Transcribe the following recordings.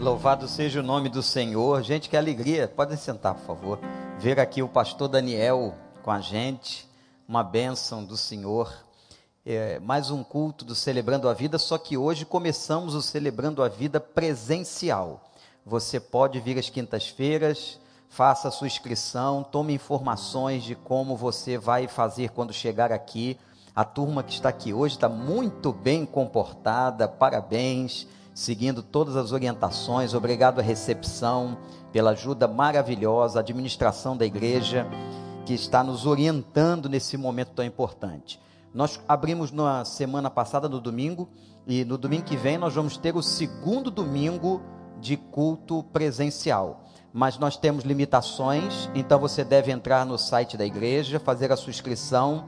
Louvado seja o nome do Senhor. Gente, que alegria. Podem sentar, por favor. Ver aqui o pastor Daniel com a gente. Uma bênção do Senhor. É, mais um culto do Celebrando a Vida, só que hoje começamos o Celebrando a Vida presencial. Você pode vir às quintas-feiras, faça a sua inscrição, tome informações de como você vai fazer quando chegar aqui. A turma que está aqui hoje está muito bem comportada, parabéns seguindo todas as orientações. Obrigado à recepção pela ajuda maravilhosa, a administração da igreja que está nos orientando nesse momento tão importante. Nós abrimos na semana passada, no domingo, e no domingo que vem nós vamos ter o segundo domingo de culto presencial. Mas nós temos limitações, então você deve entrar no site da igreja, fazer a sua inscrição.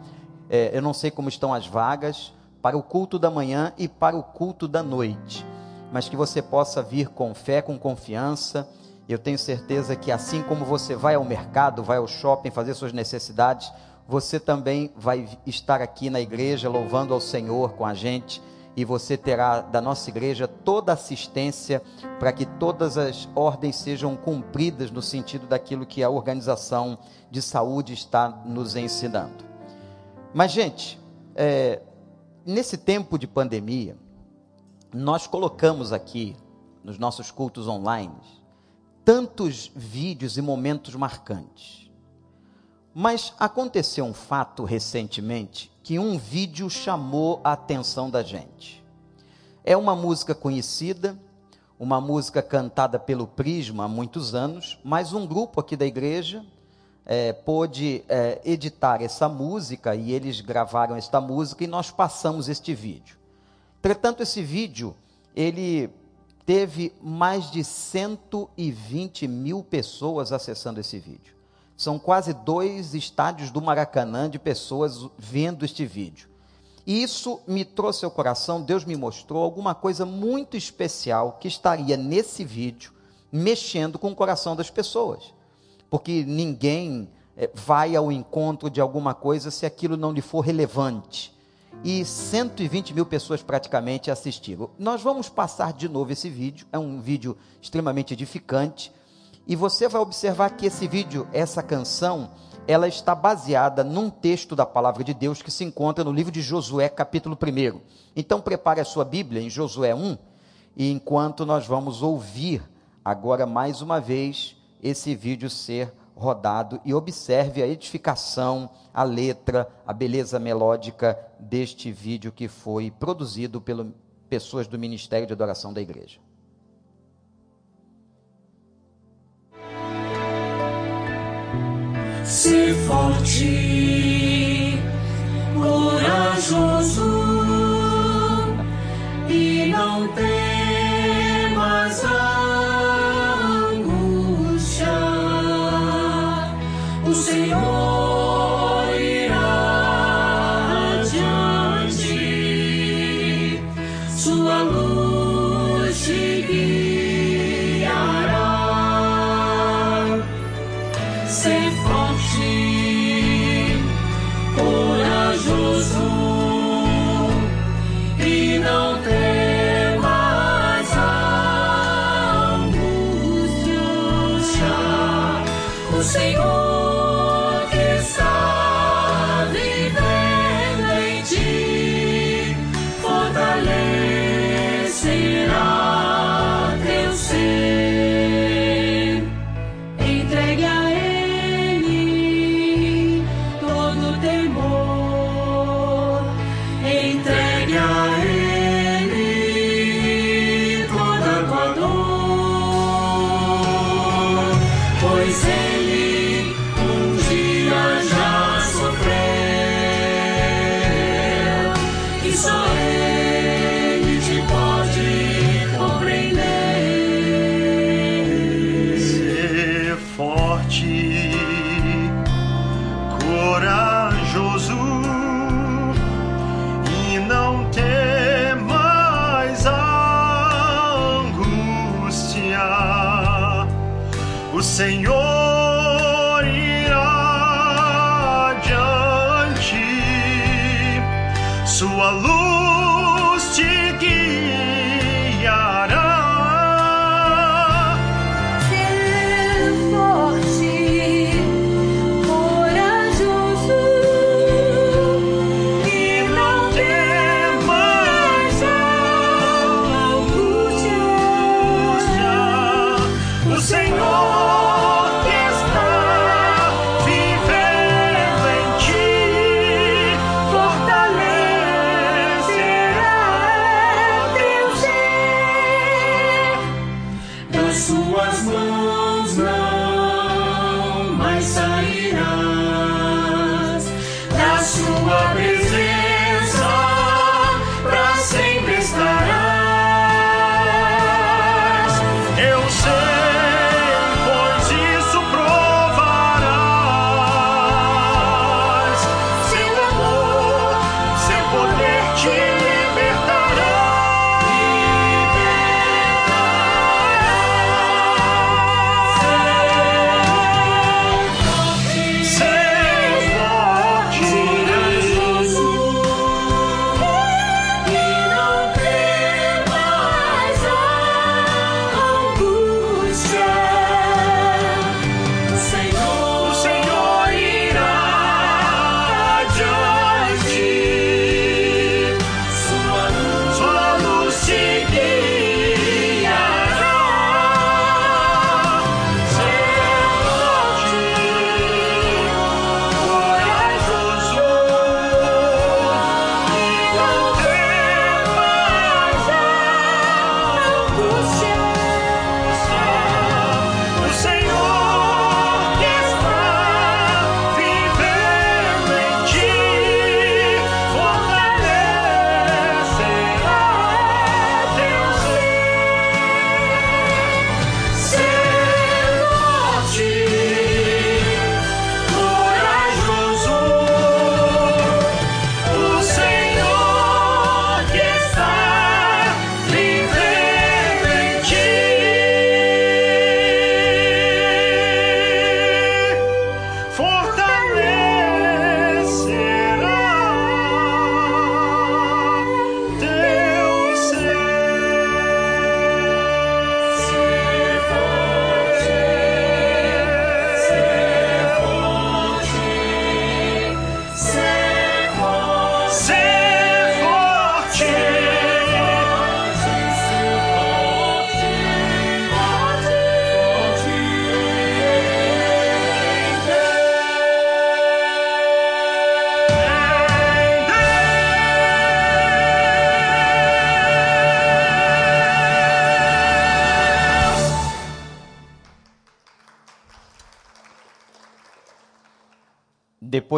É, eu não sei como estão as vagas para o culto da manhã e para o culto da noite mas que você possa vir com fé, com confiança. Eu tenho certeza que assim como você vai ao mercado, vai ao shopping fazer suas necessidades, você também vai estar aqui na igreja louvando ao Senhor com a gente e você terá da nossa igreja toda assistência para que todas as ordens sejam cumpridas no sentido daquilo que a organização de saúde está nos ensinando. Mas, gente, é, nesse tempo de pandemia, nós colocamos aqui nos nossos cultos online tantos vídeos e momentos marcantes. Mas aconteceu um fato recentemente que um vídeo chamou a atenção da gente. É uma música conhecida, uma música cantada pelo Prisma há muitos anos, mas um grupo aqui da igreja é, pôde é, editar essa música e eles gravaram esta música e nós passamos este vídeo. Entretanto, esse vídeo, ele teve mais de 120 mil pessoas acessando esse vídeo. São quase dois estádios do Maracanã de pessoas vendo este vídeo. E isso me trouxe ao coração, Deus me mostrou alguma coisa muito especial que estaria nesse vídeo, mexendo com o coração das pessoas. Porque ninguém é, vai ao encontro de alguma coisa se aquilo não lhe for relevante e 120 mil pessoas praticamente assistiram. Nós vamos passar de novo esse vídeo, é um vídeo extremamente edificante, e você vai observar que esse vídeo, essa canção, ela está baseada num texto da palavra de Deus que se encontra no livro de Josué, capítulo 1. Então prepare a sua Bíblia em Josué 1, e enquanto nós vamos ouvir agora mais uma vez esse vídeo ser rodado e observe a edificação, a letra, a beleza melódica deste vídeo que foi produzido pelas pessoas do Ministério de Adoração da Igreja. Ser forte, corajoso sing Senhor.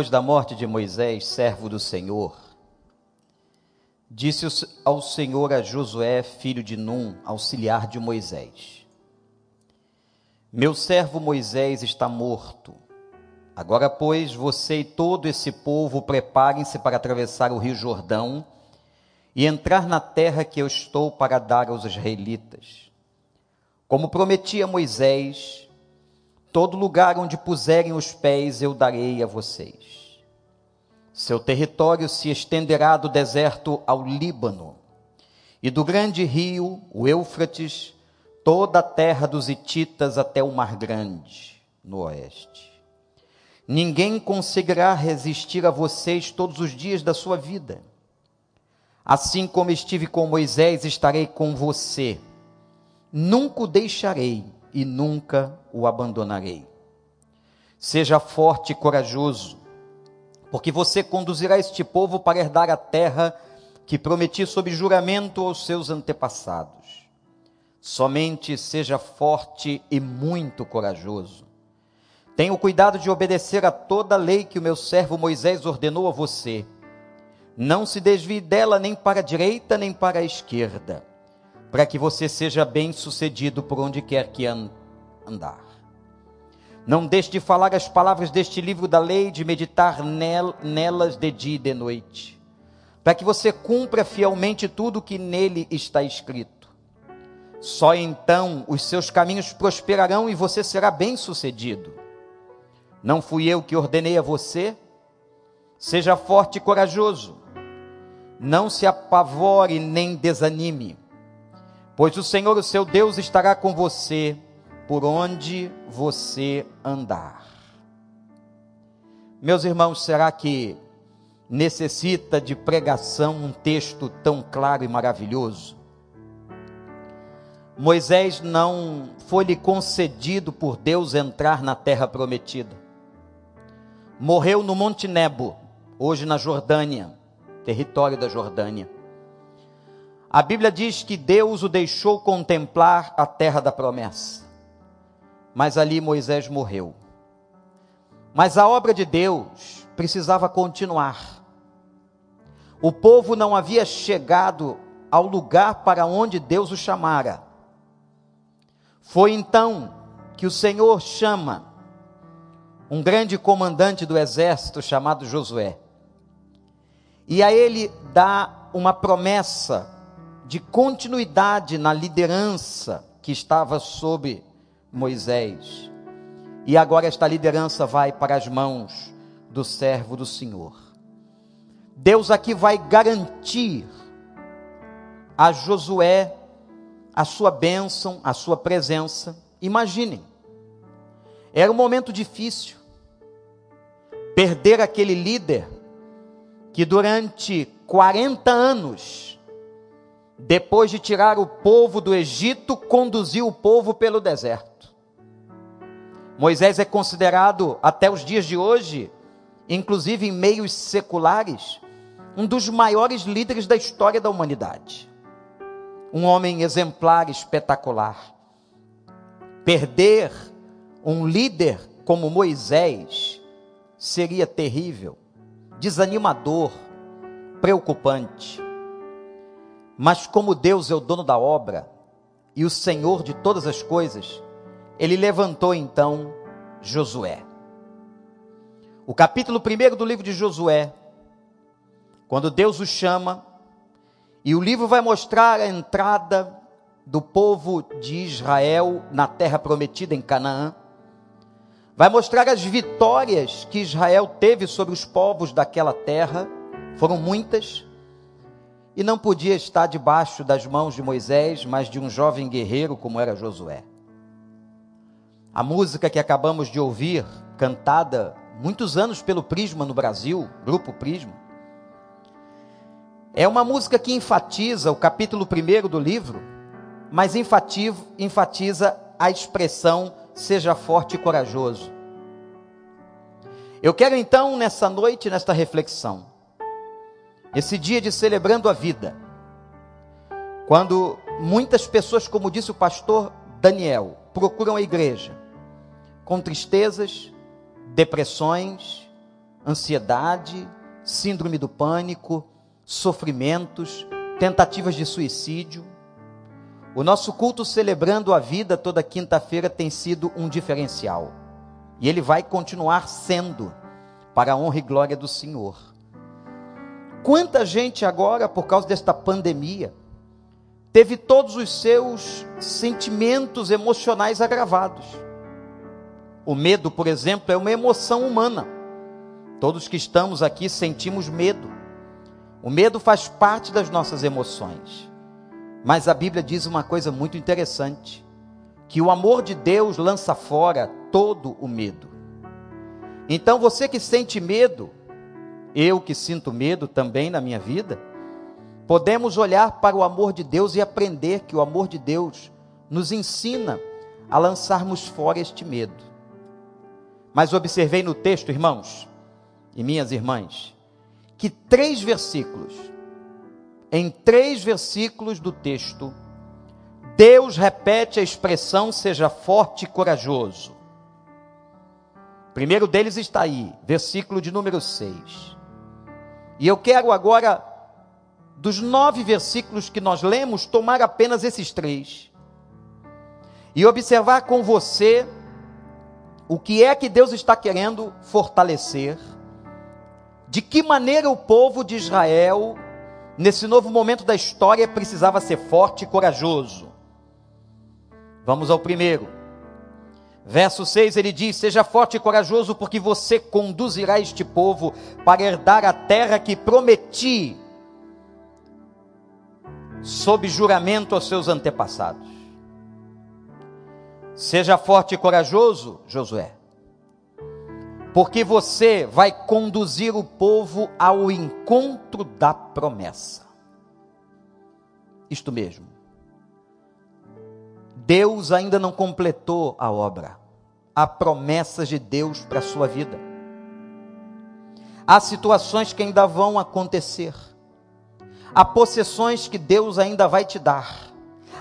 Depois da morte de Moisés, servo do Senhor, disse ao Senhor a Josué, filho de Num, auxiliar de Moisés: Meu servo Moisés está morto. Agora, pois, você e todo esse povo preparem-se para atravessar o rio Jordão e entrar na terra que eu estou para dar aos israelitas. Como prometi a Moisés, todo lugar onde puserem os pés eu darei a vocês. Seu território se estenderá do deserto ao Líbano e do grande rio, o Eufrates, toda a terra dos Hititas até o Mar Grande, no oeste. Ninguém conseguirá resistir a vocês todos os dias da sua vida. Assim como estive com Moisés, estarei com você. Nunca o deixarei e nunca o abandonarei. Seja forte e corajoso, porque você conduzirá este povo para herdar a terra que prometi sob juramento aos seus antepassados. Somente seja forte e muito corajoso. Tenha o cuidado de obedecer a toda a lei que o meu servo Moisés ordenou a você. Não se desvie dela nem para a direita nem para a esquerda, para que você seja bem-sucedido por onde quer que andar. Não deixe de falar as palavras deste livro da lei, de meditar nel, nelas de dia e de noite, para que você cumpra fielmente tudo o que nele está escrito. Só então os seus caminhos prosperarão e você será bem-sucedido. Não fui eu que ordenei a você? Seja forte e corajoso. Não se apavore nem desanime, pois o Senhor, o seu Deus, estará com você por onde você andar. Meus irmãos, será que necessita de pregação um texto tão claro e maravilhoso? Moisés não foi-lhe concedido por Deus entrar na terra prometida. Morreu no Monte Nebo, hoje na Jordânia, território da Jordânia. A Bíblia diz que Deus o deixou contemplar a terra da promessa. Mas ali Moisés morreu. Mas a obra de Deus precisava continuar. O povo não havia chegado ao lugar para onde Deus o chamara. Foi então que o Senhor chama um grande comandante do exército chamado Josué. E a ele dá uma promessa de continuidade na liderança que estava sob Moisés. E agora esta liderança vai para as mãos do servo do Senhor. Deus aqui vai garantir a Josué a sua bênção, a sua presença. Imaginem, era um momento difícil. Perder aquele líder que durante 40 anos, depois de tirar o povo do Egito, conduziu o povo pelo deserto. Moisés é considerado, até os dias de hoje, inclusive em meios seculares, um dos maiores líderes da história da humanidade. Um homem exemplar, espetacular. Perder um líder como Moisés seria terrível, desanimador, preocupante. Mas como Deus é o dono da obra e o Senhor de todas as coisas, ele levantou então Josué. O capítulo 1 do livro de Josué, quando Deus o chama, e o livro vai mostrar a entrada do povo de Israel na terra prometida em Canaã. Vai mostrar as vitórias que Israel teve sobre os povos daquela terra, foram muitas, e não podia estar debaixo das mãos de Moisés, mas de um jovem guerreiro como era Josué. A música que acabamos de ouvir, cantada muitos anos pelo Prisma no Brasil, Grupo Prisma, é uma música que enfatiza o capítulo 1 do livro, mas enfatiza a expressão seja forte e corajoso. Eu quero então, nessa noite, nesta reflexão, esse dia de celebrando a vida, quando muitas pessoas, como disse o pastor Daniel, procuram a igreja com tristezas, depressões, ansiedade, síndrome do pânico, sofrimentos, tentativas de suicídio, o nosso culto celebrando a vida toda quinta-feira tem sido um diferencial. E ele vai continuar sendo, para a honra e glória do Senhor. Quanta gente agora, por causa desta pandemia, teve todos os seus sentimentos emocionais agravados. O medo, por exemplo, é uma emoção humana. Todos que estamos aqui sentimos medo. O medo faz parte das nossas emoções. Mas a Bíblia diz uma coisa muito interessante: que o amor de Deus lança fora todo o medo. Então você que sente medo, eu que sinto medo também na minha vida, podemos olhar para o amor de Deus e aprender que o amor de Deus nos ensina a lançarmos fora este medo. Mas observei no texto, irmãos e minhas irmãs, que três versículos em três versículos do texto, Deus repete a expressão seja forte e corajoso. O primeiro deles está aí, versículo de número 6. E eu quero agora, dos nove versículos que nós lemos, tomar apenas esses três. E observar com você o que é que Deus está querendo fortalecer, de que maneira o povo de Israel nesse novo momento da história, precisava ser forte e corajoso. Vamos ao primeiro. Verso 6 ele diz: Seja forte e corajoso, porque você conduzirá este povo para herdar a terra que prometi, sob juramento aos seus antepassados. Seja forte e corajoso, Josué, porque você vai conduzir o povo ao encontro da promessa. Isto mesmo. Deus ainda não completou a obra. Há promessas de Deus para a sua vida. Há situações que ainda vão acontecer. Há possessões que Deus ainda vai te dar.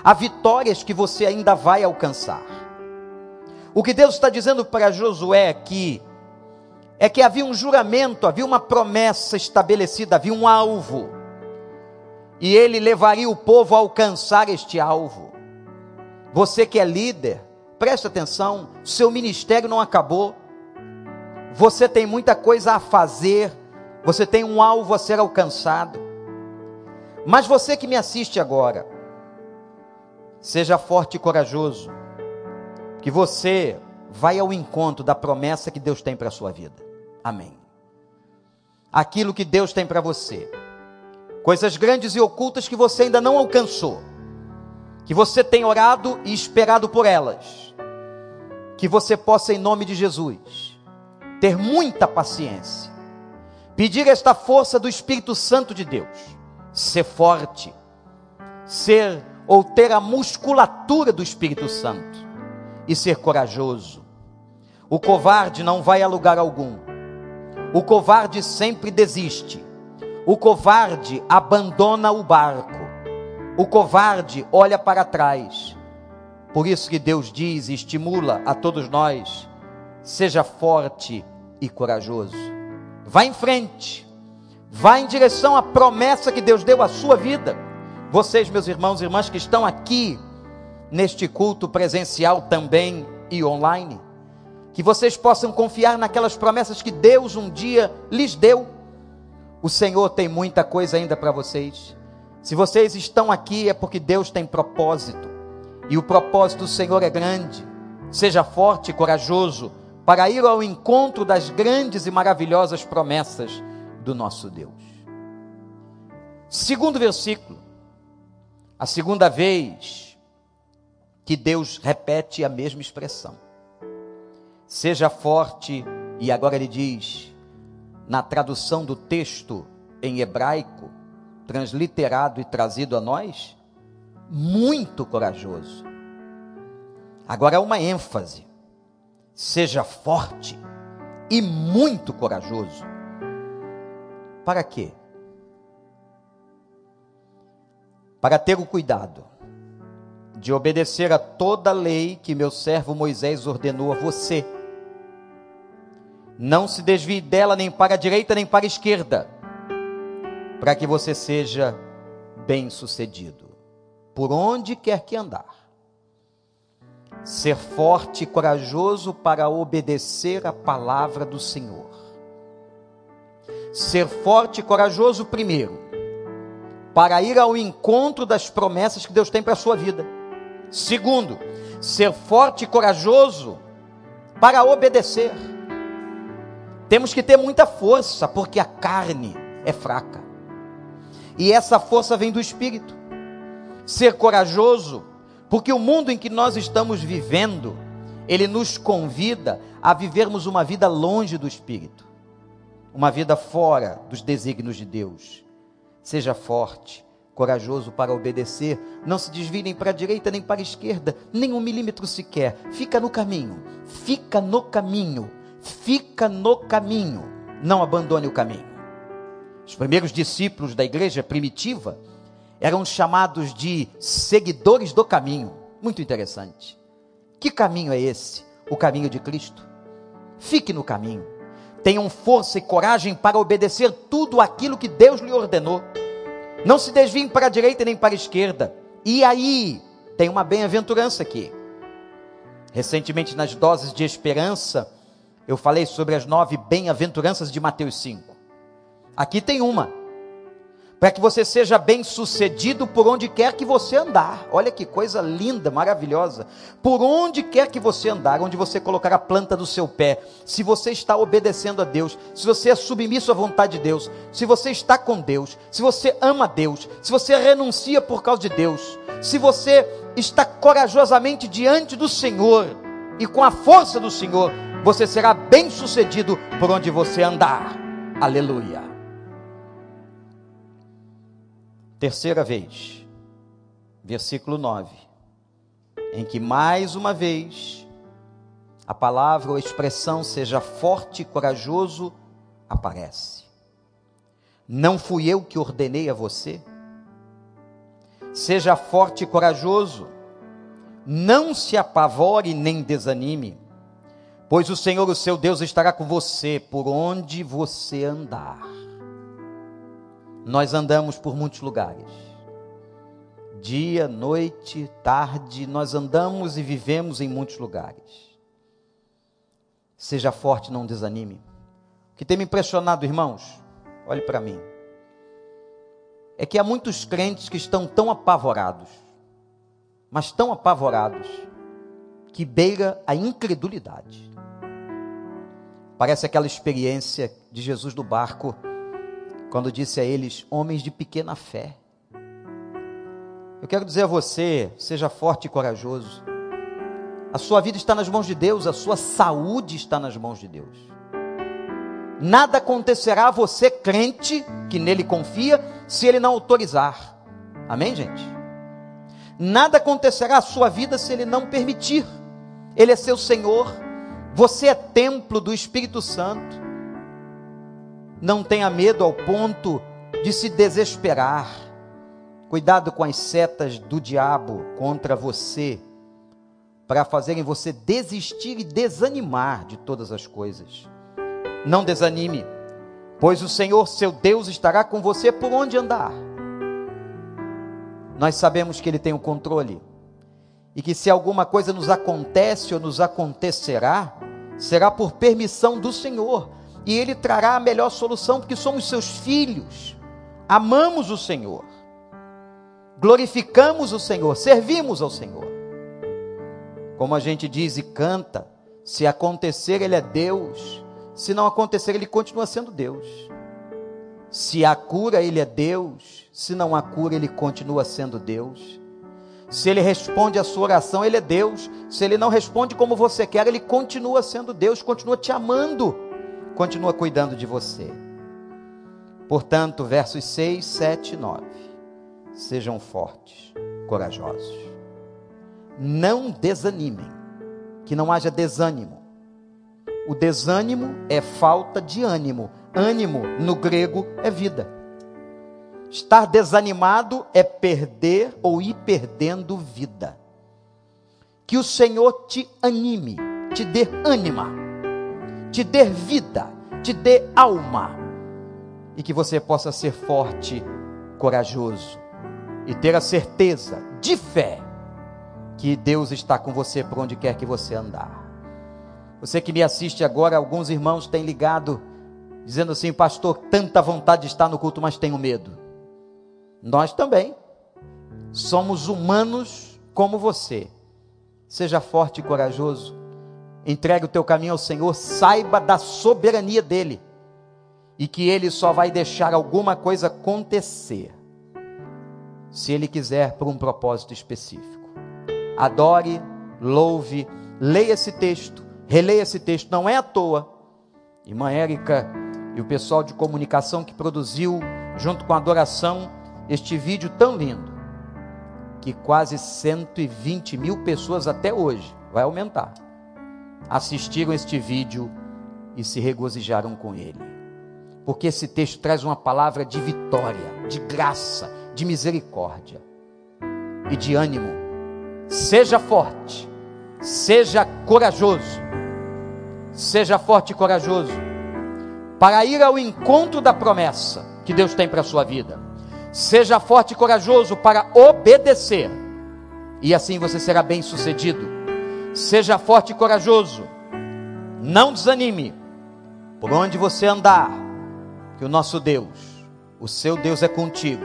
Há vitórias que você ainda vai alcançar. O que Deus está dizendo para Josué aqui é que havia um juramento, havia uma promessa estabelecida, havia um alvo. E ele levaria o povo a alcançar este alvo. Você que é líder, preste atenção, seu ministério não acabou. Você tem muita coisa a fazer, você tem um alvo a ser alcançado. Mas você que me assiste agora, seja forte e corajoso, que você vai ao encontro da promessa que Deus tem para a sua vida. Amém. Aquilo que Deus tem para você. Coisas grandes e ocultas que você ainda não alcançou. Que você tem orado e esperado por elas. Que você possa, em nome de Jesus, ter muita paciência. Pedir esta força do Espírito Santo de Deus. Ser forte. Ser ou ter a musculatura do Espírito Santo. E ser corajoso. O covarde não vai a lugar algum o covarde sempre desiste. O covarde abandona o barco. O covarde olha para trás. Por isso que Deus diz e estimula a todos nós: seja forte e corajoso. Vá em frente. Vá em direção à promessa que Deus deu à sua vida. Vocês, meus irmãos e irmãs que estão aqui neste culto presencial também e online, que vocês possam confiar naquelas promessas que Deus um dia lhes deu. O Senhor tem muita coisa ainda para vocês. Se vocês estão aqui é porque Deus tem propósito. E o propósito do Senhor é grande. Seja forte e corajoso para ir ao encontro das grandes e maravilhosas promessas do nosso Deus. Segundo versículo. A segunda vez que Deus repete a mesma expressão. Seja forte, e agora ele diz, na tradução do texto em hebraico, transliterado e trazido a nós, muito corajoso. Agora é uma ênfase. Seja forte e muito corajoso. Para quê? Para ter o cuidado de obedecer a toda a lei que meu servo Moisés ordenou a você. Não se desvie dela nem para a direita nem para a esquerda, para que você seja bem-sucedido, por onde quer que andar. Ser forte e corajoso para obedecer a palavra do Senhor. Ser forte e corajoso primeiro, para ir ao encontro das promessas que Deus tem para a sua vida. Segundo, ser forte e corajoso para obedecer. Temos que ter muita força, porque a carne é fraca. E essa força vem do espírito. Ser corajoso, porque o mundo em que nós estamos vivendo, ele nos convida a vivermos uma vida longe do espírito, uma vida fora dos desígnios de Deus. Seja forte, corajoso para obedecer, não se desvie nem para a direita nem para a esquerda, nem um milímetro sequer, fica no caminho, fica no caminho, fica no caminho, não abandone o caminho. Os primeiros discípulos da igreja primitiva eram chamados de seguidores do caminho, muito interessante. Que caminho é esse? O caminho de Cristo. Fique no caminho, tenham força e coragem para obedecer tudo aquilo que Deus lhe ordenou não se desviem para a direita nem para a esquerda. E aí, tem uma bem-aventurança aqui. Recentemente, nas doses de esperança, eu falei sobre as nove bem-aventuranças de Mateus 5. Aqui tem uma para que você seja bem sucedido por onde quer que você andar. Olha que coisa linda, maravilhosa. Por onde quer que você andar, onde você colocar a planta do seu pé, se você está obedecendo a Deus, se você é submisso à vontade de Deus, se você está com Deus, se você ama Deus, se você renuncia por causa de Deus, se você está corajosamente diante do Senhor e com a força do Senhor, você será bem sucedido por onde você andar. Aleluia. Terceira vez, versículo 9, em que mais uma vez a palavra ou a expressão seja forte e corajoso aparece. Não fui eu que ordenei a você? Seja forte e corajoso, não se apavore nem desanime, Pois o Senhor, o seu Deus, estará com você por onde você andar. Nós andamos por muitos lugares. Dia, noite, tarde, nós andamos e vivemos em muitos lugares. Seja forte, não desanime. O que tem me impressionado, irmãos, olhe para mim, é que há muitos crentes que estão tão apavorados, mas tão apavorados, que beira a incredulidade. Parece aquela experiência de Jesus do barco, quando disse a eles: homens de pequena fé. Eu quero dizer a você: seja forte e corajoso. A sua vida está nas mãos de Deus, a sua saúde está nas mãos de Deus. Nada acontecerá a você, crente, que nele confia, se ele não autorizar. Amém, gente? Nada acontecerá à sua vida se ele não permitir. Ele é seu Senhor, você é templo do Espírito Santo. Não tenha medo ao ponto de se desesperar. Cuidado com as setas do diabo contra você para fazerem você desistir e desanimar de todas as coisas. Não desanime, pois o Senhor, seu Deus, estará com você por onde andar. Nós sabemos que Ele tem o controle e que se alguma coisa nos acontece ou nos acontecerá, será por permissão do Senhor e Ele trará a melhor solução, porque somos seus filhos, amamos o Senhor, glorificamos o Senhor, servimos ao Senhor. Como a gente diz e canta, se acontecer, Ele é Deus, se não acontecer, Ele continua sendo Deus. Se há cura, Ele é Deus, se não há cura, Ele continua sendo Deus. Se Ele responde a sua oração, Ele é Deus. Se Ele não responde como você quer, Ele continua sendo Deus, continua te amando, continua cuidando de você. Portanto, versos 6, 7 e 9. Sejam fortes, corajosos não desanimem, que não haja desânimo. O desânimo é falta de ânimo. Ânimo, no grego, é vida. Estar desanimado é perder ou ir perdendo vida. Que o Senhor te anime, te dê ânima, te dê vida, te dê alma. E que você possa ser forte, corajoso e ter a certeza de fé que Deus está com você por onde quer que você andar. Você que me assiste agora, alguns irmãos têm ligado dizendo assim, pastor, tanta vontade de estar no culto, mas tenho medo. Nós também somos humanos como você. Seja forte e corajoso. Entregue o teu caminho ao Senhor, saiba da soberania dele e que ele só vai deixar alguma coisa acontecer se ele quiser por um propósito específico adore, louve, leia esse texto, releia esse texto, não é à toa. Irmã Érica e o pessoal de comunicação que produziu, junto com a adoração, este vídeo tão lindo, que quase 120 mil pessoas até hoje, vai aumentar, assistiram este vídeo e se regozijaram com ele. Porque esse texto traz uma palavra de vitória, de graça, de misericórdia e de ânimo Seja forte, seja corajoso, seja forte e corajoso, para ir ao encontro da promessa que Deus tem para a sua vida. Seja forte e corajoso para obedecer, e assim você será bem sucedido. Seja forte e corajoso, não desanime, por onde você andar, que o nosso Deus, o seu Deus é contigo,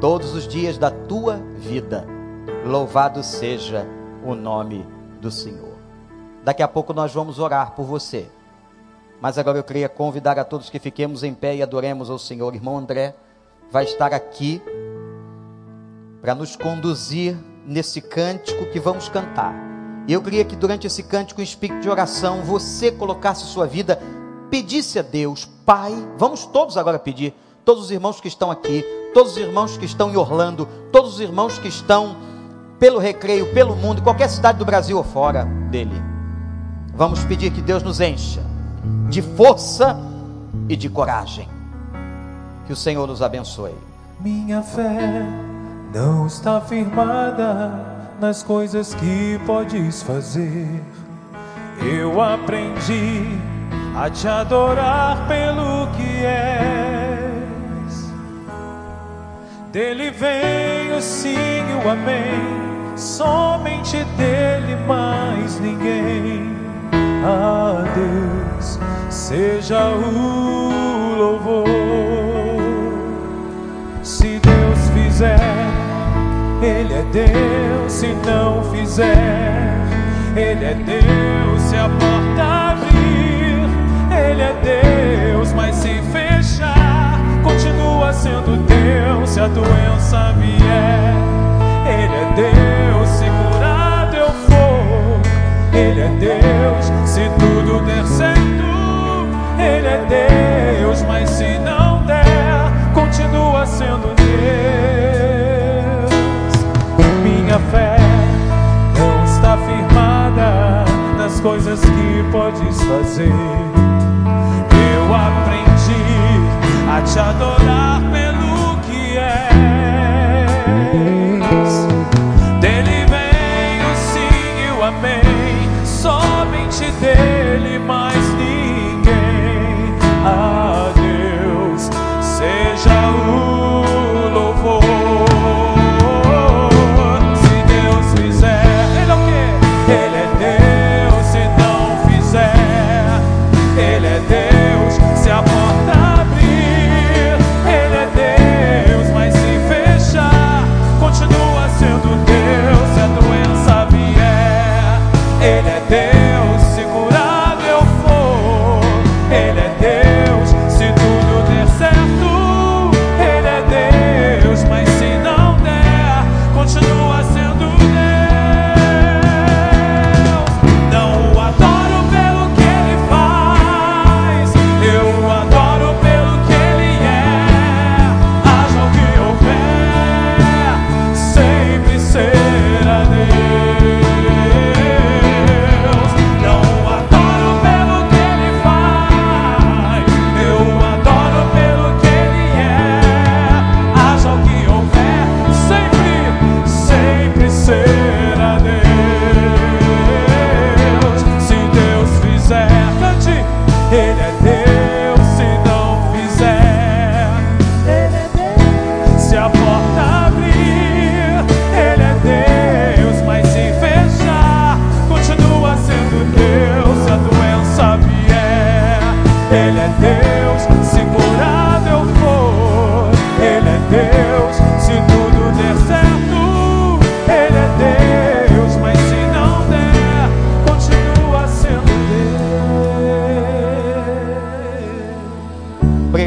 todos os dias da tua vida Louvado seja o nome do Senhor. Daqui a pouco nós vamos orar por você. Mas agora eu queria convidar a todos que fiquemos em pé e adoremos ao Senhor. Irmão André vai estar aqui para nos conduzir nesse cântico que vamos cantar. E eu queria que durante esse cântico em espírito de oração você colocasse sua vida, pedisse a Deus, Pai, vamos todos agora pedir, todos os irmãos que estão aqui, todos os irmãos que estão em Orlando, todos os irmãos que estão pelo recreio, pelo mundo, qualquer cidade do Brasil ou fora dele. Vamos pedir que Deus nos encha de força e de coragem. Que o Senhor nos abençoe. Minha fé não está firmada nas coisas que podes fazer. Eu aprendi a te adorar pelo que és. Dele vem o sim e o amém. Somente dele mais ninguém. A Deus seja o louvor. Se Deus fizer, Ele é Deus. Se não fizer, Ele é Deus. Se a porta abrir, Ele é Deus. Mas se fechar, continua sendo Deus. Se a doença vier,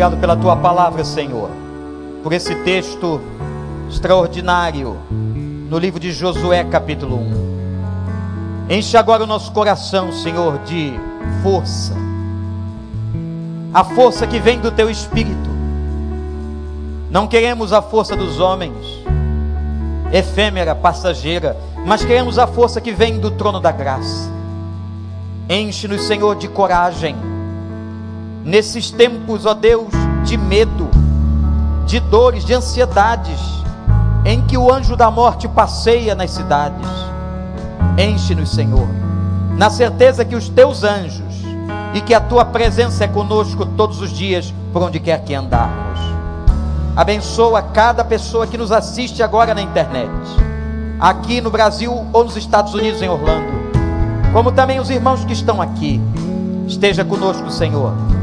Obrigado pela tua palavra, Senhor, por esse texto extraordinário no livro de Josué, capítulo 1. Enche agora o nosso coração, Senhor, de força, a força que vem do teu espírito. Não queremos a força dos homens, efêmera, passageira, mas queremos a força que vem do trono da graça. Enche-nos, Senhor, de coragem nesses tempos, ó Deus, de medo, de dores, de ansiedades, em que o anjo da morte passeia nas cidades. Enche-nos, Senhor, na certeza que os teus anjos e que a tua presença é conosco todos os dias, por onde quer que andarmos. Abençoa cada pessoa que nos assiste agora na internet, aqui no Brasil ou nos Estados Unidos, em Orlando, como também os irmãos que estão aqui. Esteja conosco, Senhor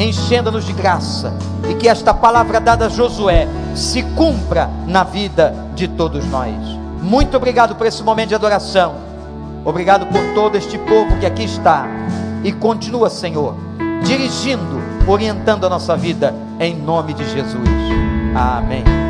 enchendo-nos de graça e que esta palavra dada a Josué se cumpra na vida de todos nós. Muito obrigado por esse momento de adoração. Obrigado por todo este povo que aqui está e continua, Senhor, dirigindo, orientando a nossa vida em nome de Jesus. Amém.